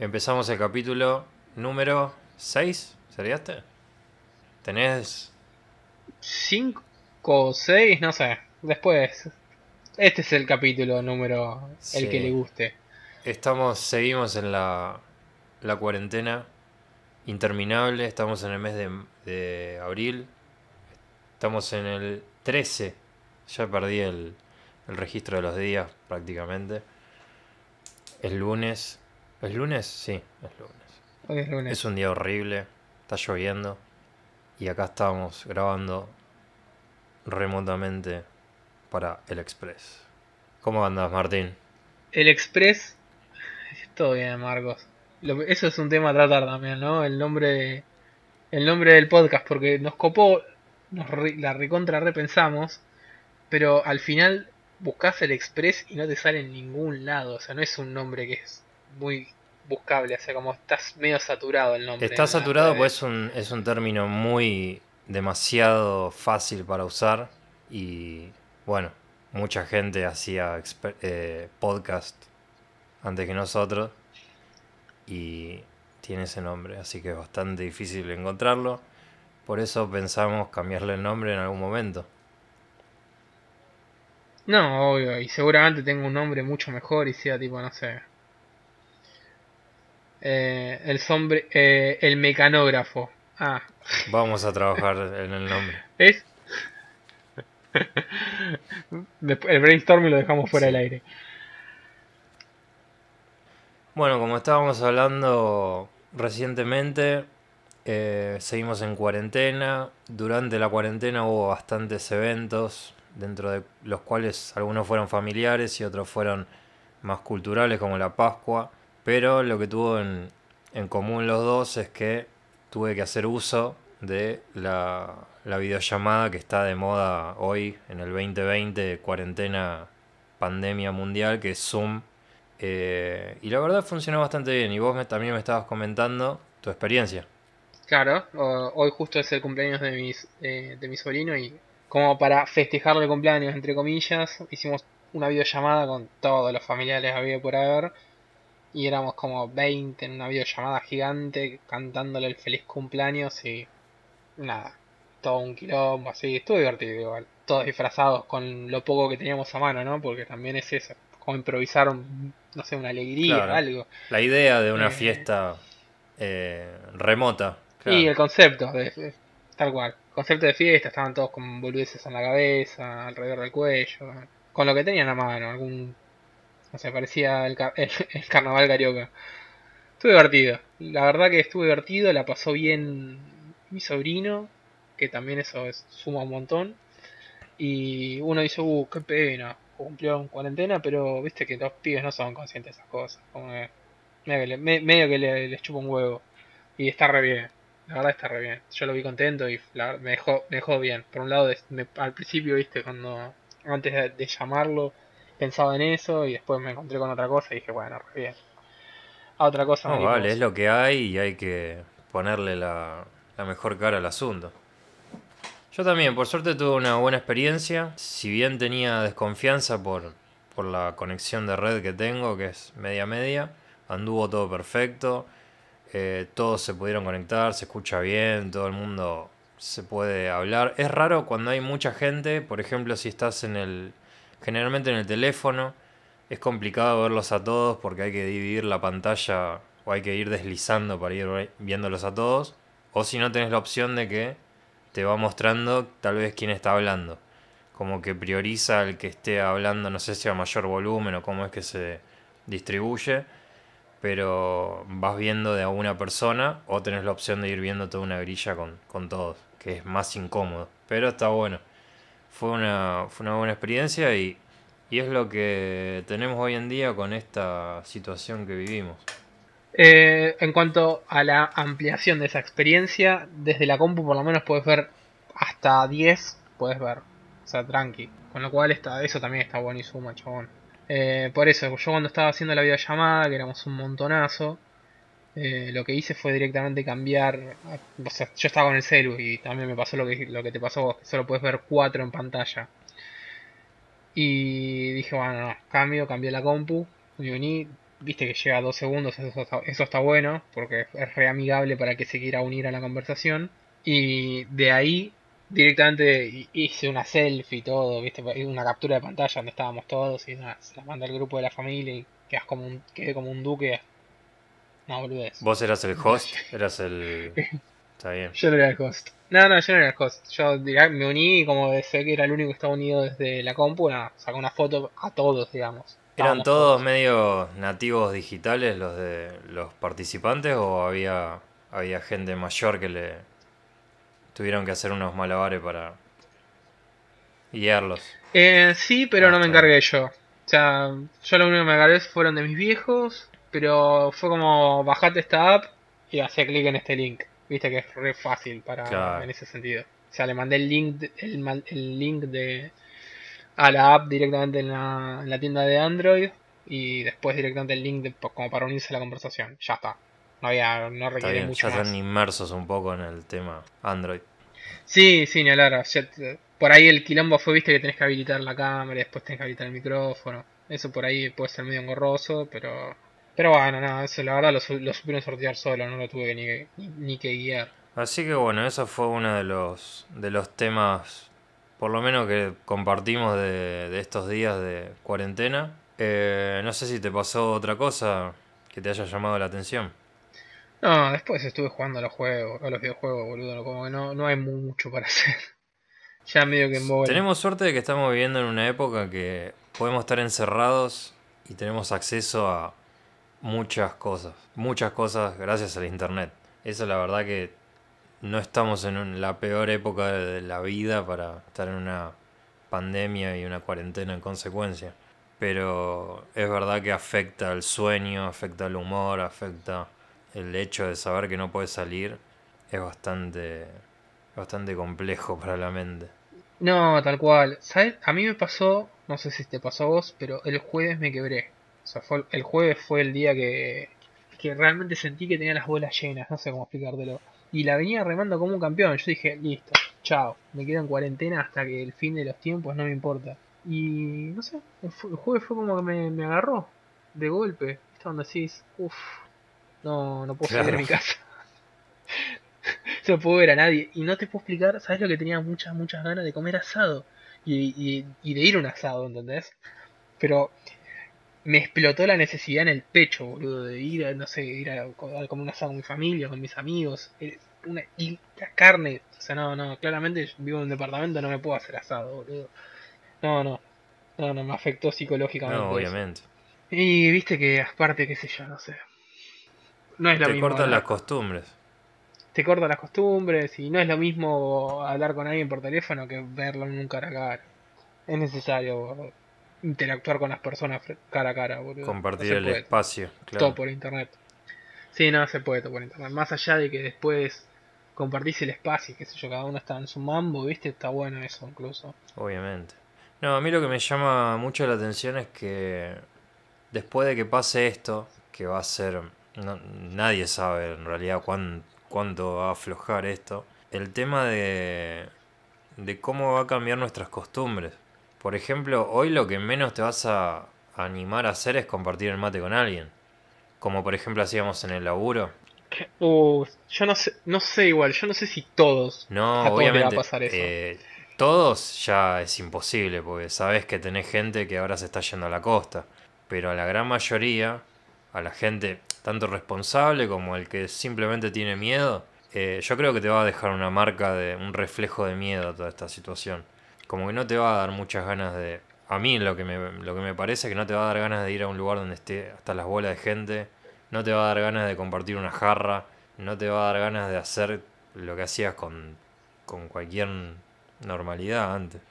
Empezamos el capítulo número 6, ¿sería este? ¿Tenés...? 5 o 6, no sé. Después, este es el capítulo número, el que le guste. Estamos, seguimos en la, la cuarentena interminable, estamos en el mes de, de abril, estamos en el 13, ya perdí el, el registro de los días prácticamente. El lunes. ¿Es lunes? Sí, es lunes. Hoy es lunes. Es un día horrible, está lloviendo. Y acá estamos grabando remotamente para el Express. ¿Cómo andas, Martín? El Express. Todo bien, Marcos. Lo- eso es un tema a tratar también, ¿no? El nombre, el nombre del podcast, porque nos copó, nos re- la recontra repensamos, pero al final buscas el Express y no te sale en ningún lado. O sea, no es un nombre que es muy buscable, o sea, como estás medio saturado el nombre. Está saturado pues es un, es un término muy demasiado fácil para usar y bueno, mucha gente hacía eh, podcast antes que nosotros y tiene ese nombre, así que es bastante difícil encontrarlo. Por eso pensamos cambiarle el nombre en algún momento. No, obvio, y seguramente tengo un nombre mucho mejor y sea tipo, no sé. Eh, el sombre, eh, el mecanógrafo. Ah, Vamos a trabajar en el nombre. ¿es? Después, el brainstorming lo dejamos fuera Sí. del aire. Bueno, como estábamos hablando recientemente, eh, seguimos en cuarentena. Durante la cuarentena hubo bastantes eventos, dentro de los cuales algunos fueron familiares y otros fueron más culturales, como la Pascua. Pero lo que tuvo en, común los dos es que tuve que hacer uso de la, la videollamada que está de moda hoy, en el 2020, cuarentena, pandemia mundial, que es Zoom. Eh, y la verdad funcionó bastante bien. Y vos me- también me estabas comentando tu experiencia. Claro, hoy justo es el cumpleaños eh, de mi sobrino y como para festejarle el cumpleaños, entre comillas, hicimos una videollamada con todos los familiares había por haber. Y éramos como 20 en una videollamada gigante cantándole el feliz cumpleaños y nada, todo un quilombo así, estuvo divertido igual. Todos disfrazados con lo poco que teníamos a mano, ¿no? Porque también es eso, como improvisar, un- no sé, una alegría, Claro. algo. La idea de una Eh. fiesta eh, remota. claro. Y el concepto, de, de- tal cual. Concepto de fiesta, estaban todos con boludeces en la cabeza, alrededor del cuello, con lo que tenían a mano, algún. No sé, parecía el, el, carnaval carioca. Estuvo divertido, la verdad que estuvo divertido, la pasó bien mi sobrino, que también eso es, suma un montón. Y uno dice, uh, qué pena, cumplió en cuarentena, pero viste que los pibes no son conscientes de esas cosas. Como que medio que, le- les chupa un huevo. Y está re bien. La verdad está re bien. Yo lo vi contento y la- me, dejó, me dejó bien. Por un lado, me- al principio, viste, cuando antes de llamarlo, pensaba en eso y después me encontré con otra cosa y dije, bueno, re bien. A otra cosa No, vale, es lo que hay y hay que ponerle la, la mejor cara al asunto. Yo también, por suerte tuve una buena experiencia. Si bien tenía desconfianza por, por la conexión de red que tengo, que es media media, anduvo todo perfecto. eh, todos se pudieron conectar, se escucha bien, todo el mundo se puede hablar. Es raro cuando hay mucha gente, por ejemplo, si estás en el. Generalmente en el teléfono, es complicado verlos a todos porque hay que dividir la pantalla o hay que ir deslizando para ir viéndolos a todos. O si no tenés la opción de que te va mostrando tal vez quién está hablando. Como que prioriza el que esté hablando, no sé si a mayor volumen o cómo es que se distribuye. Pero vas viendo de a una persona o tenés la opción de ir viendo toda una grilla con, con todos, que es más incómodo. Pero está bueno. Fue una, fue una buena experiencia y, y es lo que tenemos hoy en día con esta situación que vivimos. Eh, en cuanto a la ampliación de esa experiencia, desde la compu por lo menos puedes ver hasta 10, puedes ver. O sea, tranqui. Con lo cual está, eso también está buenísimo, chabón. Eh, por eso, yo cuando estaba haciendo la videollamada, que éramos un montonazo, eh, lo que hice fue directamente cambiar. O sea, yo estaba con el celu y también me pasó lo que, lo que te pasó vos, que solo puedes ver 4 en pantalla. Y dije, bueno, no, cambio, cambié la compu, me uní, viste que llega dos segundos, eso está, eso está bueno, porque es re amigable para que se quiera unir a la conversación. Y de ahí directamente hi- hice una selfie y todo, viste, una captura de pantalla donde estábamos todos y nada, se la mandé al grupo de la familia y quedas como un, quedé como un duque. No, boludez. ¿Vos eras el host? Eras el... Está bien. Yo no era el host. No, no, yo no era el host. Yo me uní y como sé que era el único que estaba unido desde la compu, nada, saqué una foto a todos, digamos. ¿Eran todos medio nativos digitales los de los participantes o había, había gente mayor que le tuvieron que hacer unos malabares para guiarlos? Eh, sí, pero no me encargué yo. O sea, yo lo único que me encargué fueron de mis viejos, pero fue como bajate esta app y hacía clic en este link. Viste que es re fácil para Claro. en ese sentido. O sea, le mandé el link de- el, link de a la app directamente en la, en la tienda de Android y después directamente el link de- como para unirse a la conversación. Ya está. No había no requiere bien, mucho ya más. están inmersos un poco en el tema Android. Sí, sí, ni hablar. por ahí el quilombo fue, viste, que tenés que habilitar la cámara, y después tenés que habilitar el micrófono. Eso por ahí puede ser medio engorroso, pero... Pero bueno, nada, eso la verdad lo, lo supieron sortear solo, no lo tuve que ni, que- ni, ni que guiar. Así que bueno, eso fue uno de los, de los temas, por lo menos que compartimos de, de estos días de cuarentena. Eh, no sé si te pasó otra cosa que te haya llamado la atención. No, después estuve jugando a los juegos, a los videojuegos, boludo, como que no, no hay mucho para hacer. ya medio que en bola. Tenemos suerte de que estamos viviendo en una época que podemos estar encerrados y tenemos acceso a muchas cosas, muchas cosas gracias al internet. Eso la verdad que no estamos en un- la peor época de la vida para estar en una pandemia y una cuarentena en consecuencia. Pero es verdad que afecta el sueño, afecta el humor, afecta el hecho de saber que no puedes salir. Es bastante, bastante complejo para la mente. No, tal cual. ¿Sabes? A mí me pasó, no sé si te pasó a vos, pero el jueves me quebré. O sea, fue, el jueves fue el día que, que realmente sentí que tenía las bolas llenas, no sé cómo explicártelo. Y la venía remando como un campeón. Yo dije, listo, chao, me quedo en cuarentena hasta que el fin de los tiempos no me importa. Y no sé, el, jueves fue como que me, me agarró de golpe. ¿Viste donde decís, uff, no, no puedo salir de mi casa? no puedo ver a nadie. Y no te puedo explicar, ¿sabes lo que tenía muchas, muchas ganas de comer asado? Y, y, y de ir a un asado, ¿entendés? Pero me explotó la necesidad en el pecho, boludo, de ir a, no sé, ir a, a comer un asado con mi familia, con mis amigos. eh, Una, y la carne, o sea, no, no, claramente vivo en un departamento, no me puedo hacer asado, boludo. No, no, no, no, me afectó psicológicamente. No, eso. obviamente. Y viste que aparte, qué sé yo, no sé. No es lo Te mismo. cortan hablar- las costumbres. te corta las costumbres y no es lo mismo hablar con alguien por teléfono que verlo en un cara a cara. Es necesario interactuar con las personas cara a cara, boludo. Compartir No el puede. espacio, Todo claro. por internet. Sí, no se puede todo por internet. Más allá de que después compartís el espacio, qué sé yo, cada uno está en su mambo, ¿viste? Está bueno eso incluso. Obviamente. No, a mí lo que me llama mucho la atención es que después de que pase esto, que va a ser... no- nadie sabe en realidad cuán- cuánto va a aflojar esto. El tema de, de cómo va a cambiar nuestras costumbres. Por ejemplo, hoy lo que menos te vas a animar a hacer es compartir el mate con alguien. Como por ejemplo hacíamos en el laburo. Uh, yo no sé, no sé igual, yo no sé si todos. No, a todos le va a obviamente. pasar eso. eh, todos ya es imposible, porque sabes que tenés gente que ahora se está yendo a la costa. Pero a la gran mayoría, a la gente tanto responsable como el que simplemente tiene miedo, eh, yo creo que te va a dejar una marca de un reflejo de miedo a toda esta situación. Como que no te va a dar muchas ganas de. A mí lo que me, lo que me parece es que no te va a dar ganas de ir a un lugar donde esté hasta las bolas de gente, no te va a dar ganas de compartir una jarra, no te va a dar ganas de hacer lo que hacías con, con cualquier normalidad antes.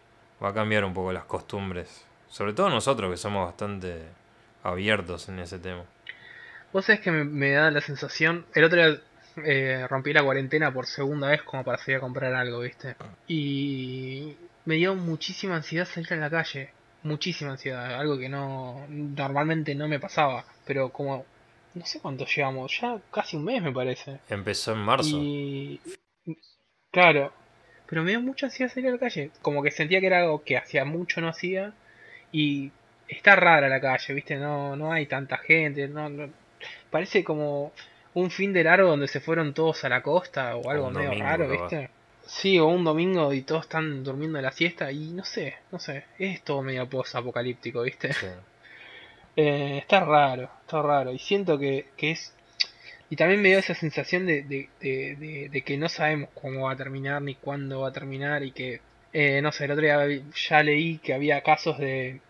Va a cambiar un poco las costumbres. Sobre todo nosotros que somos bastante abiertos en ese tema. Vos sabés que me, da la sensación. El otro día eh, rompí la cuarentena por segunda vez como para salir a comprar algo, ¿viste? Y me dio muchísima ansiedad salir a la calle. Muchísima ansiedad. Algo que no. Normalmente no me pasaba. Pero como. No sé cuánto llevamos. Ya casi un mes me parece. Empezó en marzo. Y. Claro. Pero me dio mucha ansiedad salir a la calle. Como que sentía que era algo que hacía mucho no hacía. Y está rara la calle, ¿viste? No, no hay tanta gente, no, no- parece como un fin de largo donde se fueron todos a la costa o algo un medio domingo, raro. ¿viste? Sí, o un domingo y todos están durmiendo la siesta y no sé, no sé, es todo medio post-apocalíptico, ¿viste? Sí. Eh, está raro, está raro. Y siento que, que es. Y también me dio esa sensación de, de, de, de- de que no sabemos cómo va a terminar ni cuándo va a terminar. Y que, eh, no sé, el otro día ya leí que había casos de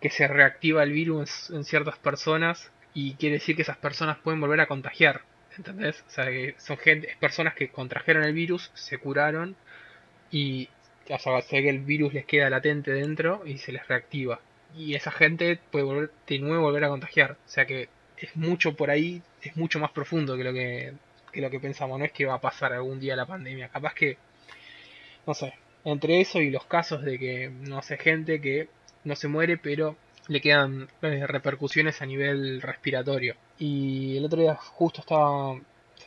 que se reactiva el virus en ciertas personas. Y quiere decir que esas personas pueden volver a contagiar. ¿Entendés? O sea, que son gente, personas que contrajeron el virus, se curaron. Y. O sea, que el virus les queda latente dentro y se les reactiva y esa gente puede volver de nuevo volver a contagiar. O sea que es mucho por ahí, es mucho más profundo que lo que, que lo que pensamos. No es que va a pasar algún día la pandemia. Capaz que, no sé, entre eso y los casos de que, no sé, gente que no se muere, pero le quedan eh, repercusiones a nivel respiratorio. Y el otro día justo estaba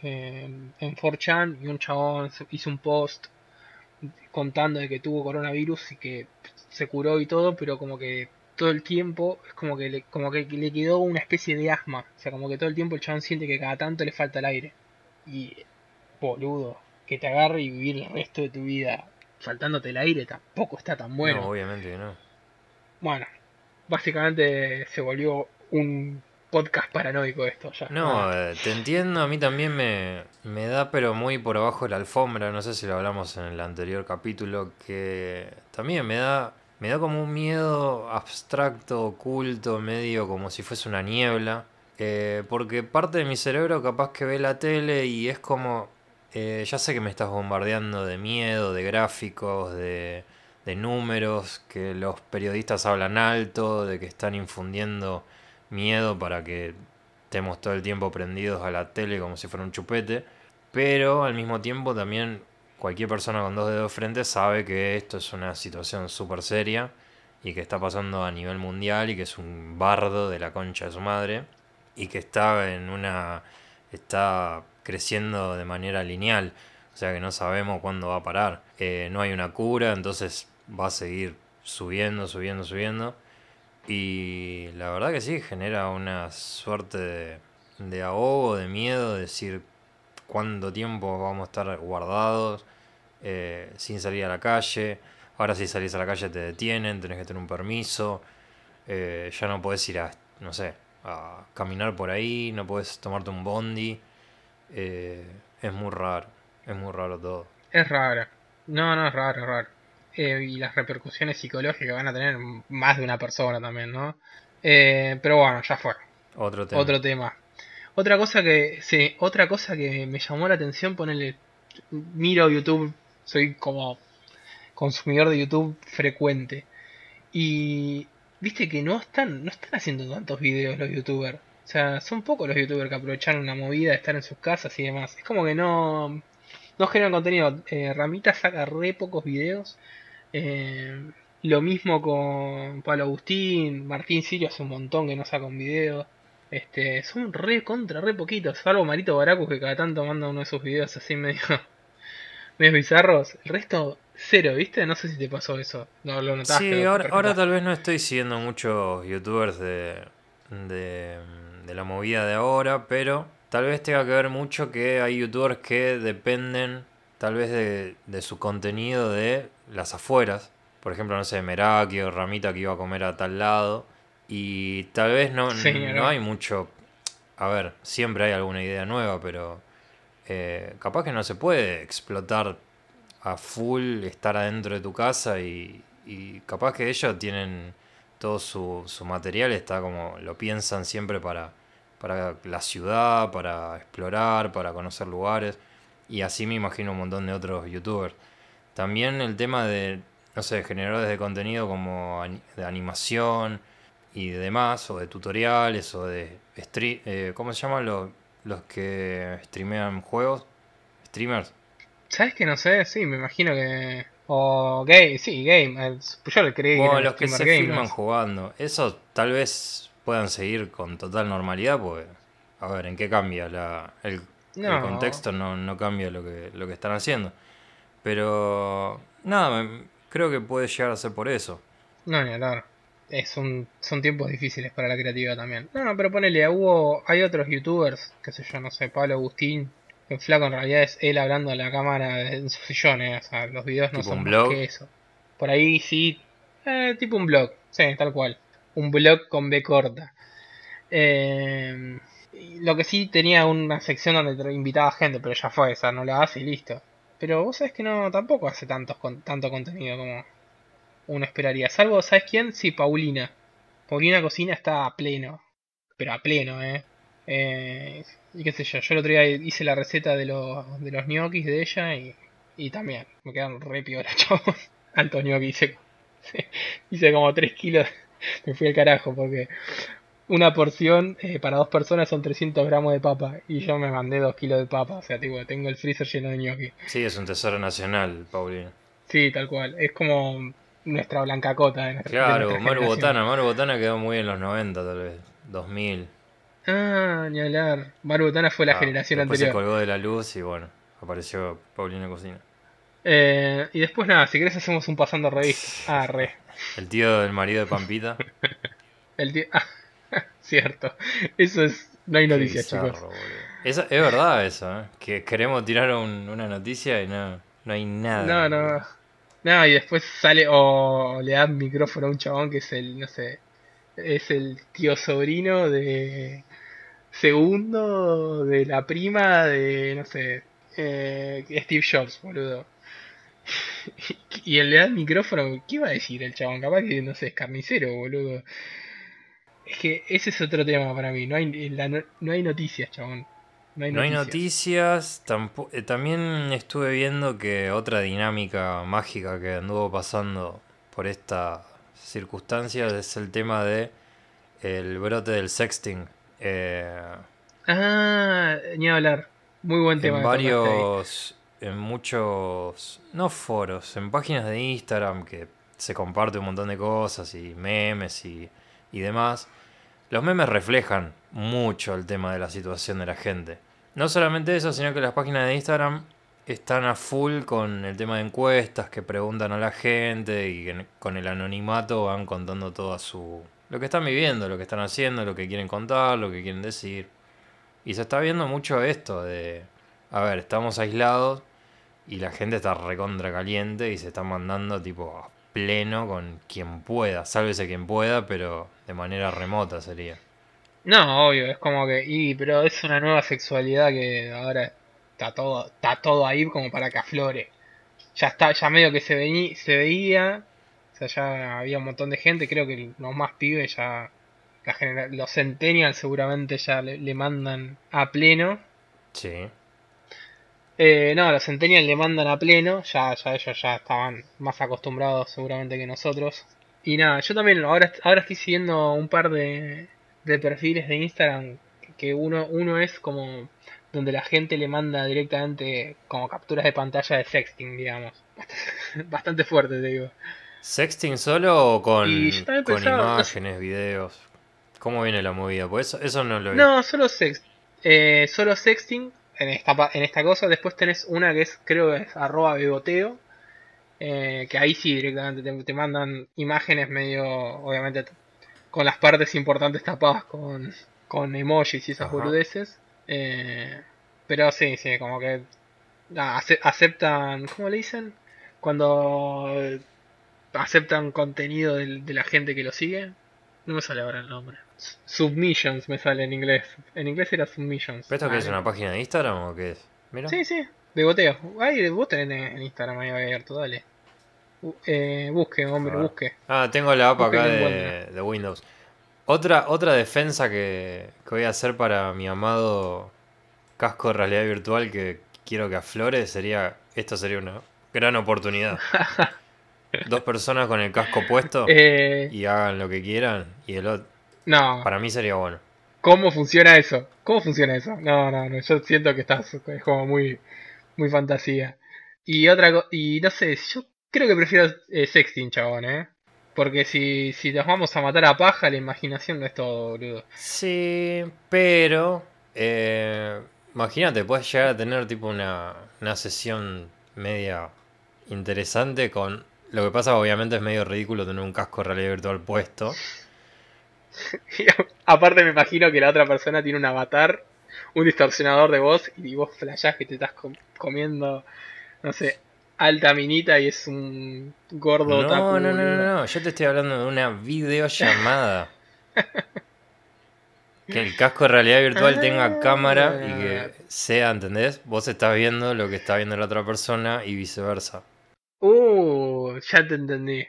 eh, en 4chan y un chabón hizo un post contando de que tuvo coronavirus y que se curó y todo, pero como que todo el tiempo es como que le, como que le quedó una especie de asma. O sea, como que todo el tiempo el chabón siente que cada tanto le falta el aire. Y, boludo, que te agarre y vivir el resto de tu vida faltándote el aire tampoco está tan bueno. No, obviamente que no. Bueno, básicamente se volvió un podcast paranoico esto ya. No, Ah, eh, te entiendo, a mí también me, me da, pero muy por abajo de la alfombra, no sé si lo hablamos en el anterior capítulo, que también me da, me da como un miedo abstracto, oculto, medio como si fuese una niebla, eh, porque parte de mi cerebro capaz que ve la tele y es como, eh, ya sé que me estás bombardeando de miedo, de gráficos, de, de números, que los periodistas hablan alto, de que están infundiendo miedo para que estemos todo el tiempo prendidos a la tele como si fuera un chupete, pero al mismo tiempo también cualquier persona con dos dedos de frente sabe que esto es una situación súper seria y que está pasando a nivel mundial y que es un bardo de la concha de su madre y que está en una está creciendo de manera lineal, o sea que no sabemos cuándo va a parar. Eh, no hay una cura, entonces va a seguir subiendo, subiendo, subiendo. Y la verdad que sí, genera una suerte de, de ahogo, de miedo, de decir cuánto tiempo vamos a estar guardados, eh, sin salir a la calle. Ahora si salís a la calle te detienen, tenés que tener un permiso. eh, ya no podés ir a, no sé, a caminar por ahí, no podés tomarte un bondi. eh, es muy raro, es muy raro todo. Es raro. No, no, es raro, es raro. Eh, y las repercusiones psicológicas van a tener más de una persona también, ¿no? Eh, pero bueno, ya fue. Otro tema. Otro tema. Otra cosa que, sí, otra cosa que me llamó la atención, ponerle, miro YouTube, soy como consumidor de YouTube frecuente. Y viste que no están, no están haciendo tantos videos los youtubers. O sea, son pocos los youtubers que aprovecharon una movida de estar en sus casas y demás. Es como que no, no generan contenido. Eh, Ramita saca re pocos videos. Eh, lo mismo con Pablo Agustín, Martín Sirio hace un montón que no saca un video. Este, son re contra, re poquitos, salvo Marito Baracus que cada tanto manda uno de sus videos así medio, medio bizarros. El resto, cero, ¿viste? No sé si te pasó eso. No lo notaste. Sí, ahora, ahora tal vez no estoy siguiendo muchos youtubers de, de, de la movida de ahora, pero tal vez tenga que ver mucho que hay youtubers que dependen tal vez de, de su contenido de las afueras. Por ejemplo, no sé, Meraki o Ramita que iba a comer a tal lado. Y tal vez no, Sí, no ¿no? hay mucho... A ver, siempre hay alguna idea nueva, pero eh, capaz que no se puede explotar a full, estar adentro de tu casa y, y capaz que ellos tienen todo su, su material, está como lo piensan siempre para, para la ciudad, para explorar, para conocer lugares. Y así me imagino un montón de otros youtubers. También el tema de, no sé, generadores de contenido como de animación y demás, o de tutoriales, o de... eh, ¿Cómo se llaman los, los que streamean juegos? Streamers. ¿Sabes que no sé? Sí, me imagino que. O game, sí, game. eh, Yo le creí que Bueno, los que se filman jugando. Eso tal vez puedan seguir con total normalidad, porque, a ver, ¿en qué cambia? La, el, el contexto no, no cambia lo que, lo que están haciendo. Pero, nada, me- creo que puede llegar a ser por eso. No, ni hablar. es un, son tiempos difíciles para la creatividad también. No, no, pero ponele, hubo, hay otros youtubers, qué sé yo, no sé, Pablo Agustín, que flaco en realidad es él hablando a la cámara en su sillón, eh, o sea, los videos no Tipo son un más blog. que eso. Por ahí sí, eh, tipo un blog, sí, tal cual. Un blog con B corta. Eh, lo que sí tenía una sección donde invitaba gente, pero ya fue esa, no la hace y listo. Pero vos sabés que no, tampoco hace tantos con, tanto contenido como uno esperaría. Salvo, ¿sabes quién? Sí, Paulina. Paulina Cocina está a pleno. Pero a pleno, ¿eh? eh y qué sé yo, yo el otro día hice la receta de los, de los ñoquis de ella y, y también me quedaron re piola, chabón. Altos ñoquis, hice, hice como 3 kilos. Me fui al carajo porque una porción eh, para dos personas son 300 gramos de papa y yo me mandé 2 kilos de papa. O sea, tipo, tengo el freezer lleno de ñoquis. Sí, es un tesoro nacional, Paulina. Sí, tal cual. Es como nuestra blancacota de nuestra, de Claro, nuestra Maru. Botana. Maru Botana quedó muy en los 90, tal vez. 2000. Ah, ni hablar. Maru Botana fue la Ah, generación después se colgó de la luz y bueno, apareció Paulina Cocina. Eh, y después nada, si querés hacemos un pasando revista. Ah, re. El tío del marido de Pampita. El tío... Ah, cierto. Eso es... No hay noticias, chicos. Eso- es verdad eso, ¿eh? Que queremos tirar un- una noticia y no, no hay nada. No, no. No, y después sale o le dan micrófono a un chabón que es el, no sé, es el tío sobrino de segundo de la prima de, no sé, eh, Steve Jobs, boludo. y él le da el micrófono, ¿qué iba a decir el chabón? Capaz que, no sé, es carnicero, boludo. Es que ese es otro tema para mí, no hay, la no, hay noticias, chabón. No hay No hay noticias. noticias, tampo- eh, también estuve viendo que otra dinámica mágica que anduvo pasando por esta circunstancia es el tema de el brote del sexting. Eh, Ah, ni hablar. Muy buen tema. en varios, en muchos, no foros, en páginas de Instagram que se comparte un montón de cosas y memes y, y demás. Los memes reflejan mucho el tema de la situación de la gente. No solamente eso, sino que las páginas de Instagram están a full con el tema de encuestas que preguntan a la gente y con el anonimato van contando toda su lo que están viviendo, lo que están haciendo, lo que quieren contar, lo que quieren decir. Y se está viendo mucho esto de, a ver, estamos aislados y la gente está recontra caliente y se está mandando tipo a pleno con quien pueda, sálvese quien pueda, pero de manera remota sería. No, obvio, es como que. Y, pero es una nueva sexualidad que ahora está todo, está todo ahí como para que aflore. Ya está, ya medio que se, veía. O sea, ya había un montón de gente. Creo que los más pibes ya. La los centennials seguramente ya le, le mandan a pleno. Sí. Eh, no, los centennials le mandan a pleno. Ya, ya ellos ya estaban más acostumbrados seguramente que nosotros. Y nada, yo también ahora, ahora estoy siguiendo un par de, de perfiles de Instagram que uno, uno es como donde la gente le manda directamente como capturas de pantalla de sexting, digamos. Bastante fuerte, te digo. ¿Sexting solo o con, con pensaba- imágenes, videos? ¿Cómo viene la movida? Pues eso, eso no lo vi. No, solo sex, eh, solo sexting en esta, en esta cosa. Después tenés una que es, creo que es arroba beboteo. eh, que ahí sí directamente te, te mandan imágenes medio, obviamente, con las partes importantes tapadas con, con emojis y esas Ajá. boludeces. Eh, pero sí, sí, como que aceptan, ¿cómo le dicen? Cuando aceptan contenido del- de la gente que lo sigue. No me sale ahora el nombre. Submissions me sale en inglés. En inglés era submissions. ¿Pero esto qué Ah, es una página de Instagram o qué es? Mira. Sí, sí, de goteo. Ahí vos tenés en Instagram ahí abierto, dale. Eh, busque, hombre, busque. Ah, tengo la app acá de Windows. Otra, otra defensa que, que voy a hacer para mi amado casco de realidad virtual que quiero que aflore sería. Esto sería una gran oportunidad. Dos personas con el casco puesto Eh, y hagan lo que quieran. Y el otro. No, Para mí sería bueno. ¿cómo funciona eso? ¿Cómo funciona eso? No, no, no, yo siento que estás es como muy, muy fantasía. Y otra co- y no sé, yo creo que prefiero eh, sexting, chabón, eh. Porque si, si nos vamos a matar a paja, la imaginación no es todo, boludo. Sí, pero. eh, imagínate, puedes llegar a tener tipo una, una sesión media interesante con Lo que pasa, obviamente, es medio ridículo tener un casco de realidad virtual puesto. Aparte me imagino que la otra persona tiene un avatar, un distorsionador de voz y vos flashás que te estás com- comiendo, no sé, alta minita y es un gordo No, no, no, no, no. Yo te estoy hablando de una videollamada. Que el casco de realidad virtual tenga cámara y que sea, ¿entendés? Vos estás viendo lo que está viendo la otra persona y viceversa. Uh, ya te entendí.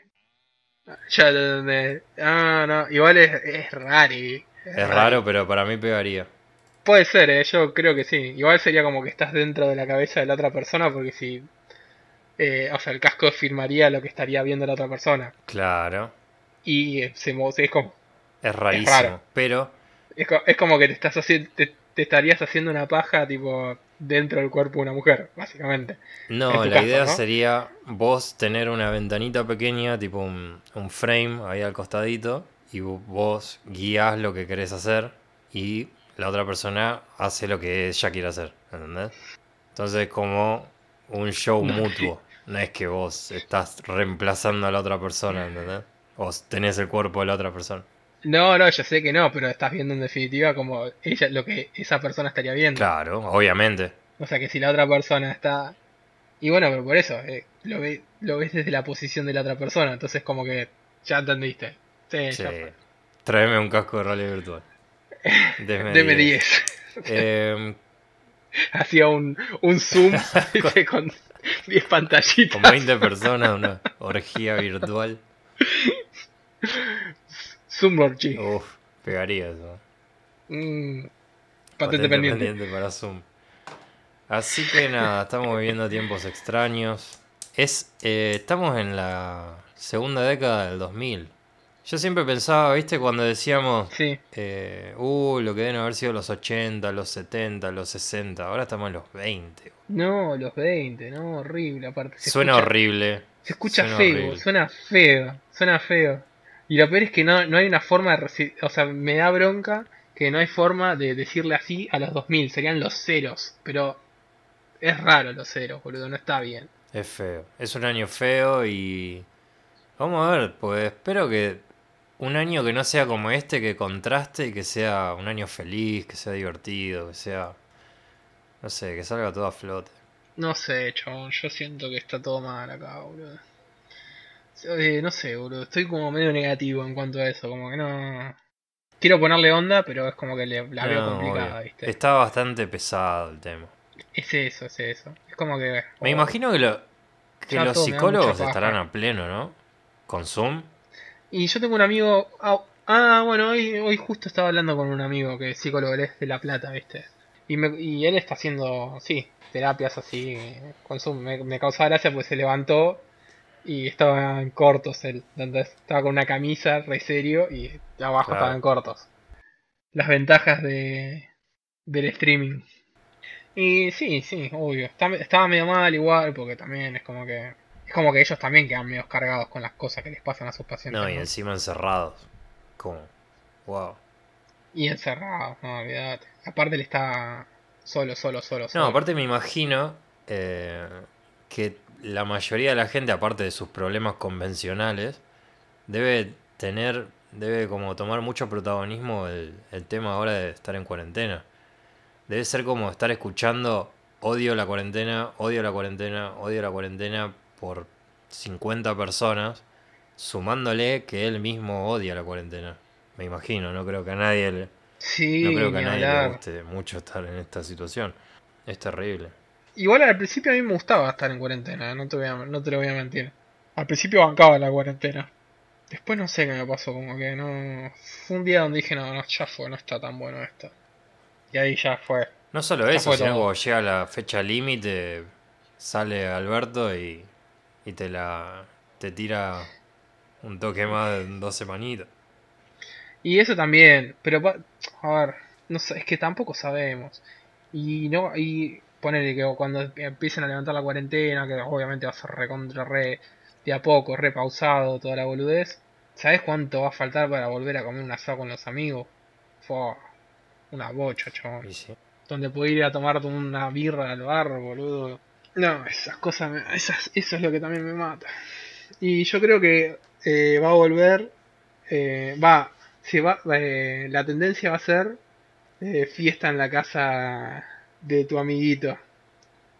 Ya entendí. Ah, no, igual es, es raro. y- Es raro, pero para mí pegaría. Puede ser, eh, yo creo que sí. Igual sería como que estás dentro de la cabeza de la otra persona porque si... eh, o sea, el casco firmaría lo que estaría viendo la otra persona. Claro. Y eh, se, es como... Es rarísimo. raro. Pero Es, es como que te estás haciendo, te, te estarías haciendo una paja tipo dentro del cuerpo de una mujer, básicamente. En no, la caso, idea ¿no? sería vos tener una ventanita pequeña, tipo un, un frame ahí al costadito, y vo- vos guías lo que querés hacer y la otra persona hace lo que ella quiere hacer, ¿entendés? Entonces como un show mutuo, no es que vos estás reemplazando a la otra persona, ¿entendés? O tenés el cuerpo de la otra persona. No, no, yo sé que no, pero estás viendo en definitiva como ella lo que esa persona estaría viendo. Claro, obviamente. O sea que si la otra persona está... Y bueno, pero por eso, eh, lo, ve, lo ves desde la posición de la otra persona, entonces como que ya entendiste. Sí, Sí. ya fue. Tráeme un casco de realidad virtual. Deme Deme 10. 10. Em, Hacía un, un zoom con 10 pantallitas. Con 20 personas, una orgía virtual. Zoom orgy. Uf, pegaría eso. Mm, patente pendiente. para Zoom. Así que nada, estamos viviendo tiempos extraños. Es, eh, estamos en la segunda década del 2000. Yo siempre pensaba, viste, cuando decíamos, Sí, eh, uh, lo que deben haber sido los 80, los 70, los 60. Ahora estamos en los 20. no, los 20, no, horrible. Aparte, se Suena escucha- horrible. Se escucha Suena feo, horrible. suena feo, suena feo. Y lo peor es que no, no hay una forma de O sea, me da bronca que no hay forma de decirle así a los 2000, serían los ceros. Pero es raro los ceros, boludo, no está bien. Es feo. Es un año feo y. Vamos a ver, pues espero que un año que no sea como este, que contraste y que sea un año feliz, que sea divertido, que sea. No sé, que salga todo a flote. No sé, chabón, yo siento que está todo mal acá, boludo. Eh, no sé, boludo, estoy como medio negativo en cuanto a eso, como que no... Quiero ponerle onda, pero es como que le, la veo No, complicada, obvio. ¿viste? Está bastante pesado el tema. Es eso, es eso. Es como que... Me oh, imagino que, lo- que los psicólogos estarán a pleno, ¿no? Con Zoom. Y yo tengo un amigo. Ah, ah, bueno, hoy, hoy justo estaba hablando con un amigo que es psicólogo, él es de La Plata, ¿viste? Y, me, y él está haciendo, sí, terapias así. Con Zoom. Me, me causaba gracia porque se levantó y estaba en cortos él. Entonces, estaba con una camisa re serio y abajo Claro. estaba en cortos. Las ventajas de del streaming. Y sí, sí, obvio. Estaba medio mal igual porque también es como que. Es como que ellos también quedan medio cargados con las cosas que les pasan a sus pacientes. No, y ¿no? encima encerrados. Como. Wow. Y encerrado, no, olvidate. Aparte él está solo, solo, solo, solo. No, aparte me imagino eh, que la mayoría de la gente, aparte de sus problemas convencionales, debe tener, debe como tomar mucho protagonismo el, el tema ahora de estar en cuarentena. Debe ser como estar escuchando odio la cuarentena, odio la cuarentena, odio la cuarentena por 50 personas, sumándole que él mismo odia la cuarentena. Me imagino, no creo que a nadie le, Sí, no creo que a nadie le guste mucho estar en esta situación. Es terrible. Igual al principio a mí me gustaba estar en cuarentena, no te, voy a, no te lo voy a mentir. Al principio bancaba la cuarentena. Después no sé qué me pasó, como que no... Fue un día donde dije, no, no, ya fue, no está tan bueno esto. Y ahí ya fue. No solo Ya eso, sino todo. cuando llega la fecha límite, sale Alberto y, y te la te tira un toque más en dos semanitas. Y eso también, pero a ver, no sé, es que tampoco sabemos. Y no, y ponerle que cuando empiecen a levantar la cuarentena, que obviamente va a ser recontra re de a poco, re pausado, toda la boludez. ¿Sabes cuánto va a faltar para volver a comer un asado con los amigos? Una bocha, chabón. Sí. Donde pude ir a tomarte una birra al bar, boludo. No, esas cosas, me- esas, eso es lo que también me mata. Y yo creo que eh, va a volver. eh, va. Se va eh, la tendencia va a ser eh, fiesta en la casa de tu amiguito.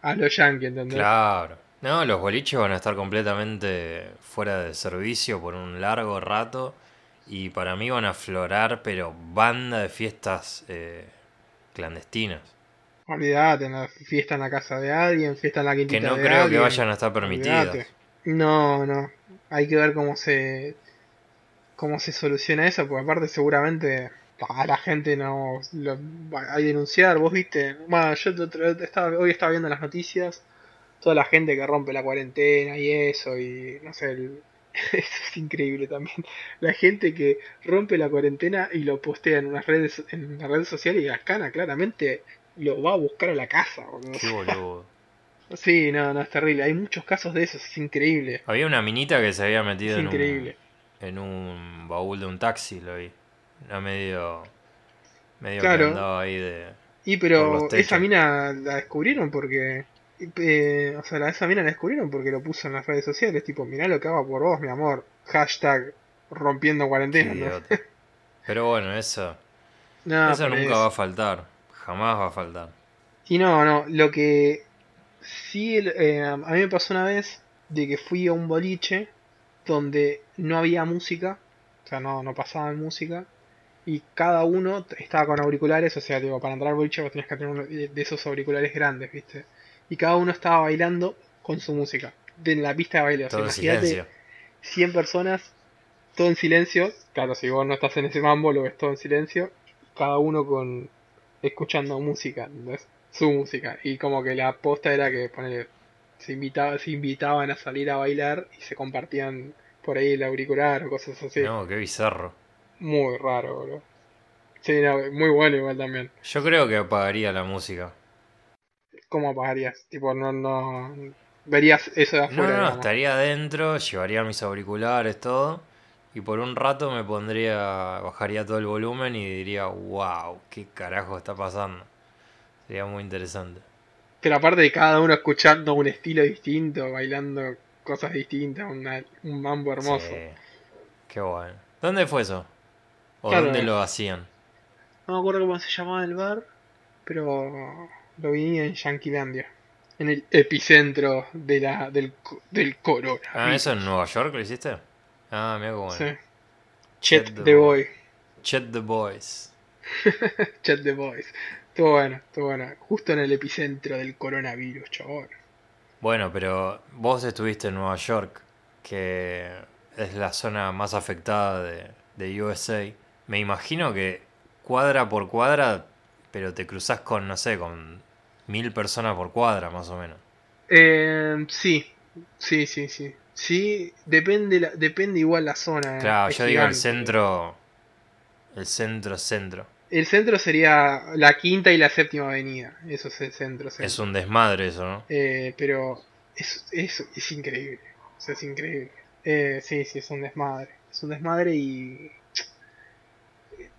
A los yankees, ¿entendés? Claro. No, los boliches van a estar completamente fuera de servicio por un largo rato. Y para mí van a aflorar, pero banda de fiestas eh, clandestinas. Olvídate, ¿no? fiesta en la casa de alguien, fiesta en la Que quintita no de creo que vayan a estar permitidas. No, no. Hay que ver cómo se cómo se soluciona eso, porque aparte seguramente la gente no lo va a denunciar. Vos viste, bueno, yo estaba, hoy estaba viendo las noticias, toda la gente que rompe la cuarentena y eso, y no sé, el- eso es increíble también. La gente que rompe la cuarentena y lo postea en unas redes, en una red social y Gascana claramente lo va a buscar a la casa. Qué boludo. Sí, no, no, es terrible. Hay muchos casos de eso, es increíble. Había una minita que se había Es metido en un, increíble. en un baúl de un taxi, lo vi. Era medio. medio Claro. que andaba ahí de. Y pero esa mina la descubrieron porque. eh, o sea, la- esa mina la descubrieron porque lo puso en las redes sociales. Tipo, mirá lo que hago por vos, mi amor. Hashtag rompiendo cuarentena. Pero bueno, eso. No, eso nunca es- va a faltar. Jamás va a faltar. Y no, no, lo que sí, el- eh, a mí me pasó una vez de que fui a un boliche donde no había música, o sea, no, no pasaban música, y cada uno estaba con auriculares, o sea, digo, para entrar al boliche vos tenías que tener uno de esos auriculares grandes, ¿viste? Y cada uno estaba bailando con su música, de en la pista de baile, o sea, imagínate silencio. 100 personas, todo en silencio, claro, si vos no estás en ese mambo, lo ves todo en silencio, cada uno con escuchando música, ¿entendés? su música, y como que la posta era que ponele, se invitaba, se invitaban a salir a bailar y se compartían por ahí el auricular o cosas así. No, qué bizarro. Muy raro, bro. Sí, no, muy bueno igual también. Yo creo que apagaría la música. ¿Cómo apagarías? Tipo, no, no. Verías eso de No, afuera. no, digamos. estaría adentro, llevaría mis auriculares, todo. Y por un rato me pondría, bajaría todo el volumen y diría, wow, qué carajo está pasando. Sería muy interesante. Pero aparte de cada uno escuchando un estilo distinto, bailando cosas distintas, una- un mambo hermoso. Sí, qué bueno. ¿Dónde fue eso? ¿O Claro. dónde lo hacían? No me acuerdo cómo se llamaba el bar, pero lo vi en Yanquilandia. En el epicentro de la, del, del corona. Ah, ¿eso en Nueva York lo hiciste? Ah, mira cómo Sí. bueno. Chet Chet the the Boy. Chet the Boys. Chet the Boys. Estuvo bueno, estuvo bueno. Justo en el epicentro del coronavirus, chabón. Bueno, pero vos estuviste en Nueva York, que es la zona más afectada de, de USA. Me imagino que cuadra por cuadra, pero te cruzás con, no sé, con mil personas por cuadra, más o menos. Eh, sí, sí, sí, sí. Sí, depende, la- depende igual la zona. eh. Claro, Es yo digo el centro, el centro, centro. El centro sería la quinta y la séptima avenida. Eso es el centro. centro. Es un desmadre eso, ¿no? Eh, pero es, es, es increíble. O sea, es increíble. Eh, sí, sí, es un desmadre. Es un desmadre y.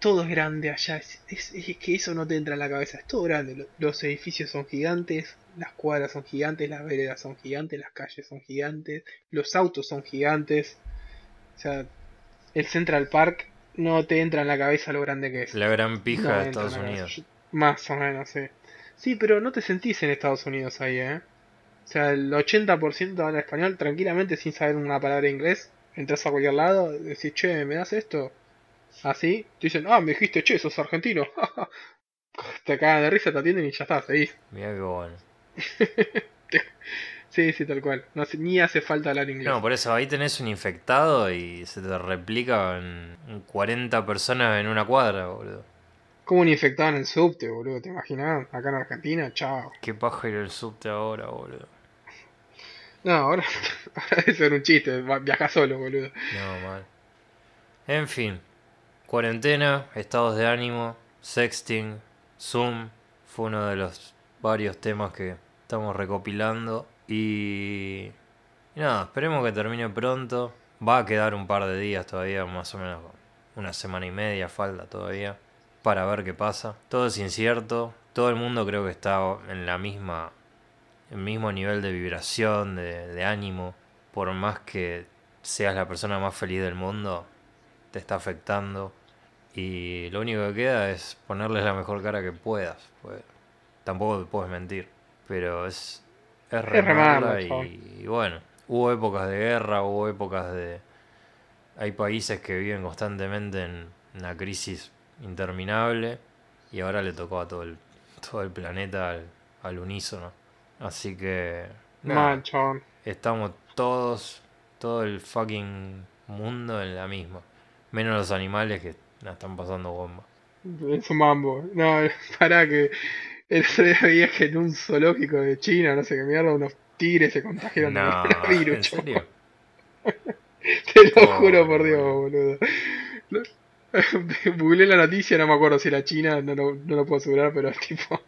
Todo es grande allá. Es, es- es que eso no te entra en la cabeza. Es todo grande. Lo- Los edificios son gigantes. Las cuadras son gigantes. Las veredas son gigantes. Las calles son gigantes. Los autos son gigantes. O sea, el Central Park no te entra en la cabeza lo grande que es. La gran pija No de Estados Unidos. Más o menos, sí. Sí, pero no te sentís en Estados Unidos ahí, ¿eh? O sea, el 80% habla español tranquilamente sin saber una palabra de inglés. Entras a cualquier lado, decís, che, ¿me das esto? Así, te dicen, ah, me dijiste, che, sos argentino. te cagan de risa, te atienden y ya está, seguís. Mira qué bueno. Sí, sí, tal cual. No ni hace falta hablar inglés. No, por eso ahí tenés un infectado y se te replica en en 40 personas en una cuadra, boludo. Como un infectado en el subte, boludo, ¿te imaginas? Acá en Argentina, chao. Qué paja ir al subte ahora, boludo. No, ahora, ahora debe ser un chiste, viaja solo, boludo. No, mal. En fin. Cuarentena, estados de ánimo, sexting, Zoom. Fue uno de los varios temas que estamos recopilando. Y... nada, esperemos que termine pronto. Va a quedar un par de días todavía, más o menos una semana y media falta todavía. Para ver qué pasa. Todo es incierto. Todo el mundo creo que está en la misma... El mismo nivel de vibración, de ánimo. Por más que seas la persona más feliz del mundo, te está afectando. Y lo único que queda es ponerles la mejor cara que puedas. Pues tampoco te puedes mentir. Pero es, es remarla y, y bueno, hubo épocas de guerra, hubo épocas de... Hay países que viven constantemente en una crisis interminable y ahora le tocó a todo el, todo el planeta al, al unísono. Así que... nada, Manchón. estamos todos, todo el fucking mundo en la misma. Menos los animales que la están pasando bomba. Es un mambo. No, para que el otro día veía que en un zoológico de China, no sé qué mierda, unos tigres se contagiaron No, de coronavirus. ¿en serio? Te lo Oh, juro por Dios, boludo. No- Googleé la noticia, no me acuerdo si era China, no, lo- no lo puedo asegurar, pero tipo.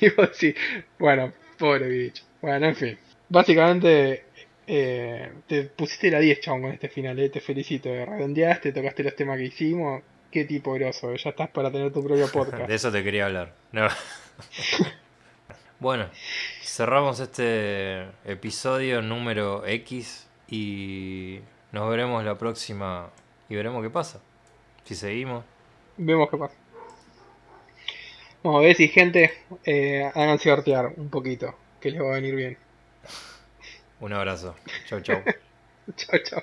Iba así. Bueno, pobre bicho. Bueno, en fin. Básicamente, eh, te pusiste la 10, chabón, con este final, eh, te felicito. Redondeaste, tocaste los temas que hicimos. Qué tipo groso, ya estás para tener tu propio podcast. De eso te quería hablar. No. bueno, cerramos este episodio número X y nos veremos la próxima y veremos qué pasa. Si seguimos. Vemos qué pasa. Vamos a ver si gente, eh, háganse artear un poquito, que les va a venir bien. Un abrazo. Chau, chau. Chao, chao.